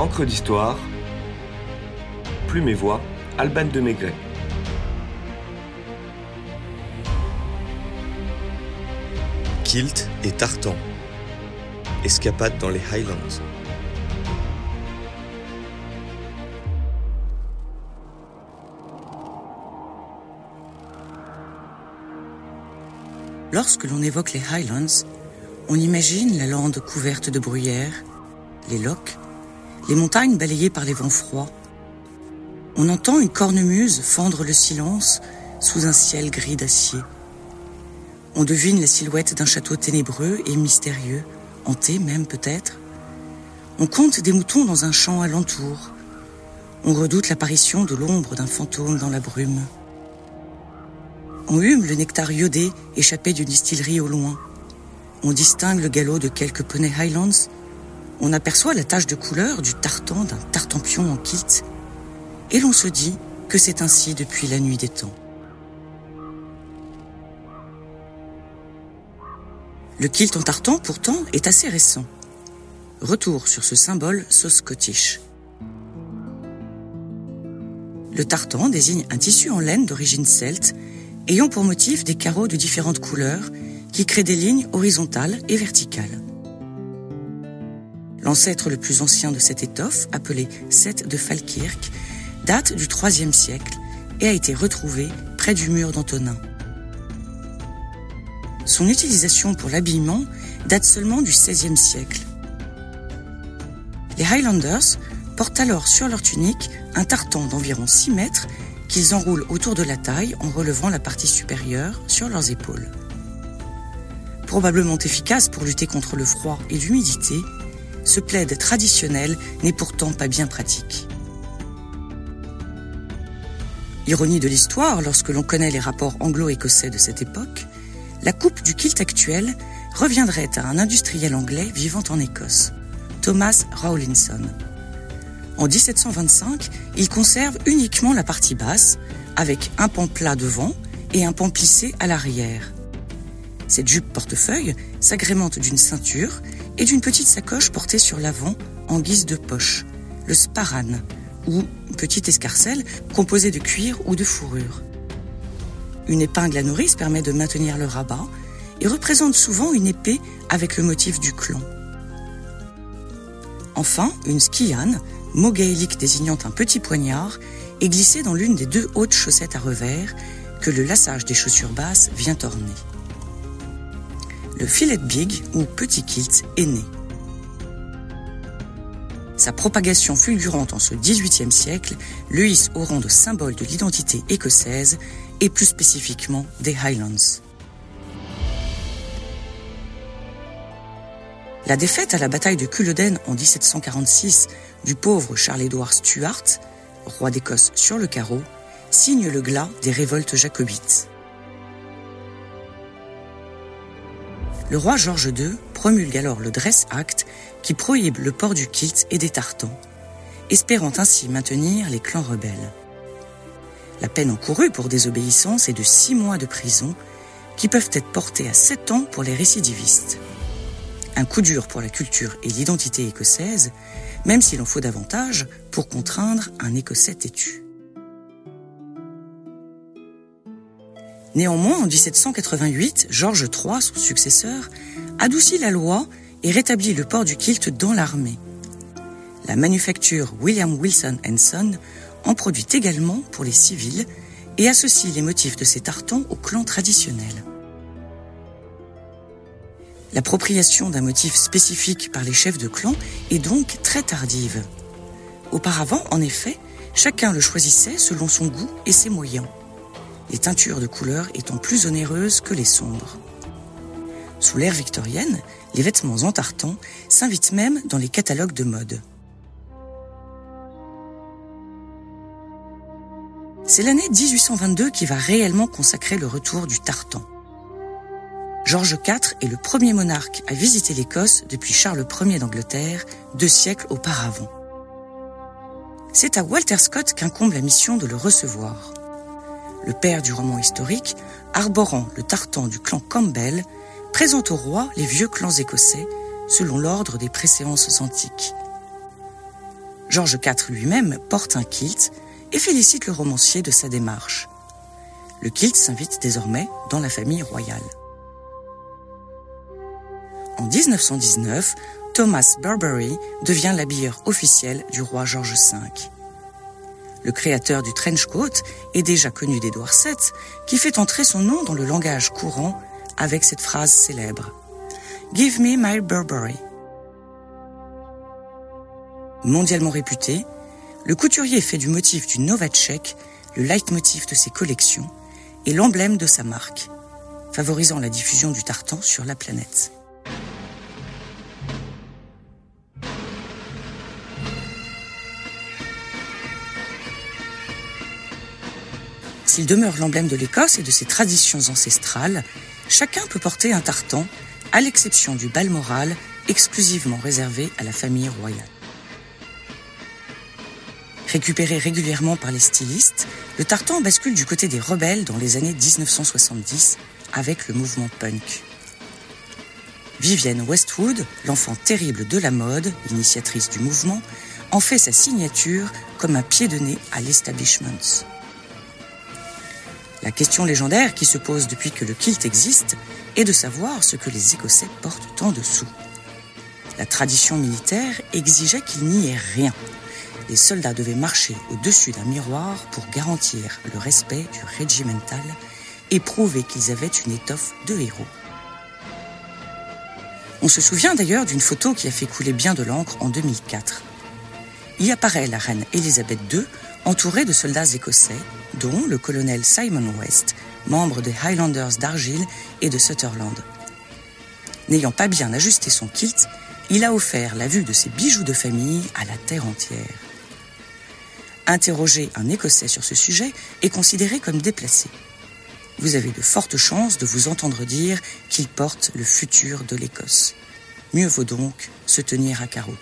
Encre d'histoire, Plume et Voix, Alban de Maigret. Kilt et Tartan. Escapade dans les Highlands. Lorsque l'on évoque les Highlands, on imagine la lande couverte de bruyères, les lochs, les montagnes balayées par les vents froids. On entend une cornemuse fendre le silence sous un ciel gris d'acier. On devine la silhouette d'un château ténébreux et mystérieux, hanté même peut-être. On compte des moutons dans un champ alentour. On redoute l'apparition de l'ombre d'un fantôme dans la brume. On hume le nectar iodé échappé d'une distillerie au loin. On distingue le galop de quelques poneys Highlands. On aperçoit la tache de couleur du tartan d'un tartampion en kilt. Et l'on se dit que c'est ainsi depuis la nuit des temps. Le kilt en tartan, pourtant, est assez récent. Retour sur ce symbole sauce scottish. Le tartan désigne un tissu en laine d'origine celte ayant pour motif des carreaux de différentes couleurs qui créent des lignes horizontales et verticales. L'ancêtre le plus ancien de cette étoffe, appelé Seth de Falkirk, date du IIIe siècle et a été retrouvé près du mur d'Antonin. Son utilisation pour l'habillement date seulement du XVIe siècle. Les Highlanders portent alors sur leur tunique un tartan d'environ 6 mètres qu'ils enroulent autour de la taille en relevant la partie supérieure sur leurs épaules. Probablement efficace pour lutter contre le froid et l'humidité, ce plaid traditionnel n'est pourtant pas bien pratique. Ironie de l'histoire, lorsque l'on connaît les rapports anglo-écossais de cette époque, la coupe du kilt actuel reviendrait à un industriel anglais vivant en Écosse, Thomas Rawlinson. En 1725, il conserve uniquement la partie basse, avec un pan plat devant et un pan plissé à l'arrière. Cette jupe portefeuille s'agrémente d'une ceinture et d'une petite sacoche portée sur l'avant en guise de poche, le sparan, ou petite escarcelle composée de cuir ou de fourrure. Une épingle à nourrice permet de maintenir le rabat et représente souvent une épée avec le motif du clan. Enfin, une skiane, mot gaélique désignant un petit poignard, est glissée dans l'une des deux hautes chaussettes à revers que le lassage des chaussures basses vient orner. Le filet big ou petit kilt est né. Sa propagation fulgurante en ce XVIIIe siècle le hisse au rang de symbole de l'identité écossaise et plus spécifiquement des Highlands. La défaite à la bataille de Culloden en 1746 du pauvre Charles-Édouard Stuart, roi d'Écosse sur le carreau, signe le glas des révoltes jacobites. Le roi George II promulgue alors le Dress Act qui prohibe le port du kilt et des tartans, espérant ainsi maintenir les clans rebelles. La peine encourue pour désobéissance est de six mois de prison qui peuvent être portés à sept ans pour les récidivistes. Un coup dur pour la culture et l'identité écossaise, même s'il en faut davantage pour contraindre un Écossais têtu. Néanmoins, en 1788, George III, son successeur, adoucit la loi et rétablit le port du kilt dans l'armée. La manufacture William Wilson Son en produit également pour les civils et associe les motifs de ces tartans au clan traditionnel. L'appropriation d'un motif spécifique par les chefs de clan est donc très tardive. Auparavant, en effet, chacun le choisissait selon son goût et ses moyens, les teintures de couleurs étant plus onéreuses que les sombres. Sous l'ère victorienne, les vêtements en tartan s'invitent même dans les catalogues de mode. C'est l'année 1822 qui va réellement consacrer le retour du tartan. George IV est le premier monarque à visiter l'Écosse depuis Charles Ier d'Angleterre, deux siècles auparavant. C'est à Walter Scott qu'incombe la mission de le recevoir. Le père du roman historique, arborant le tartan du clan Campbell, présente au roi les vieux clans écossais selon l'ordre des préséances antiques. George IV lui-même porte un kilt et félicite le romancier de sa démarche. Le kilt s'invite désormais dans la famille royale. En 1919, Thomas Burberry devient l'habilleur officiel du roi George V. Le créateur du trench coat est déjà connu d'Edward VII, qui fait entrer son nom dans le langage courant avec cette phrase célèbre Give me my Burberry. Mondialement réputé, le couturier fait du motif du Novacek le leitmotiv de ses collections et l'emblème de sa marque, favorisant la diffusion du tartan sur la planète. S'il demeure l'emblème de l'Écosse et de ses traditions ancestrales, chacun peut porter un tartan, à l'exception du Balmoral, exclusivement réservé à la famille royale. Récupéré régulièrement par les stylistes, le tartan bascule du côté des rebelles dans les années 1970 avec le mouvement punk. Vivienne Westwood, l'enfant terrible de la mode, initiatrice du mouvement, en fait sa signature comme un pied de nez à l'establishment. La question légendaire qui se pose depuis que le kilt existe est de savoir ce que les Écossais portent en dessous. La tradition militaire exigeait qu'il n'y ait rien, les soldats devaient marcher au-dessus d'un miroir pour garantir le respect du regimental et prouver qu'ils avaient une étoffe de héros. On se souvient d'ailleurs d'une photo qui a fait couler bien de l'encre en 2004. Y apparaît la reine Elisabeth II entourée de soldats écossais, dont le colonel Simon West, membre des Highlanders d'Argyle et de Sutherland. N'ayant pas bien ajusté son kilt, il a offert la vue de ses bijoux de famille à la terre entière. Interroger un Écossais sur ce sujet est considéré comme déplacé. Vous avez de fortes chances de vous entendre dire qu'il porte le futur de l'Écosse. Mieux vaut donc se tenir à carreau.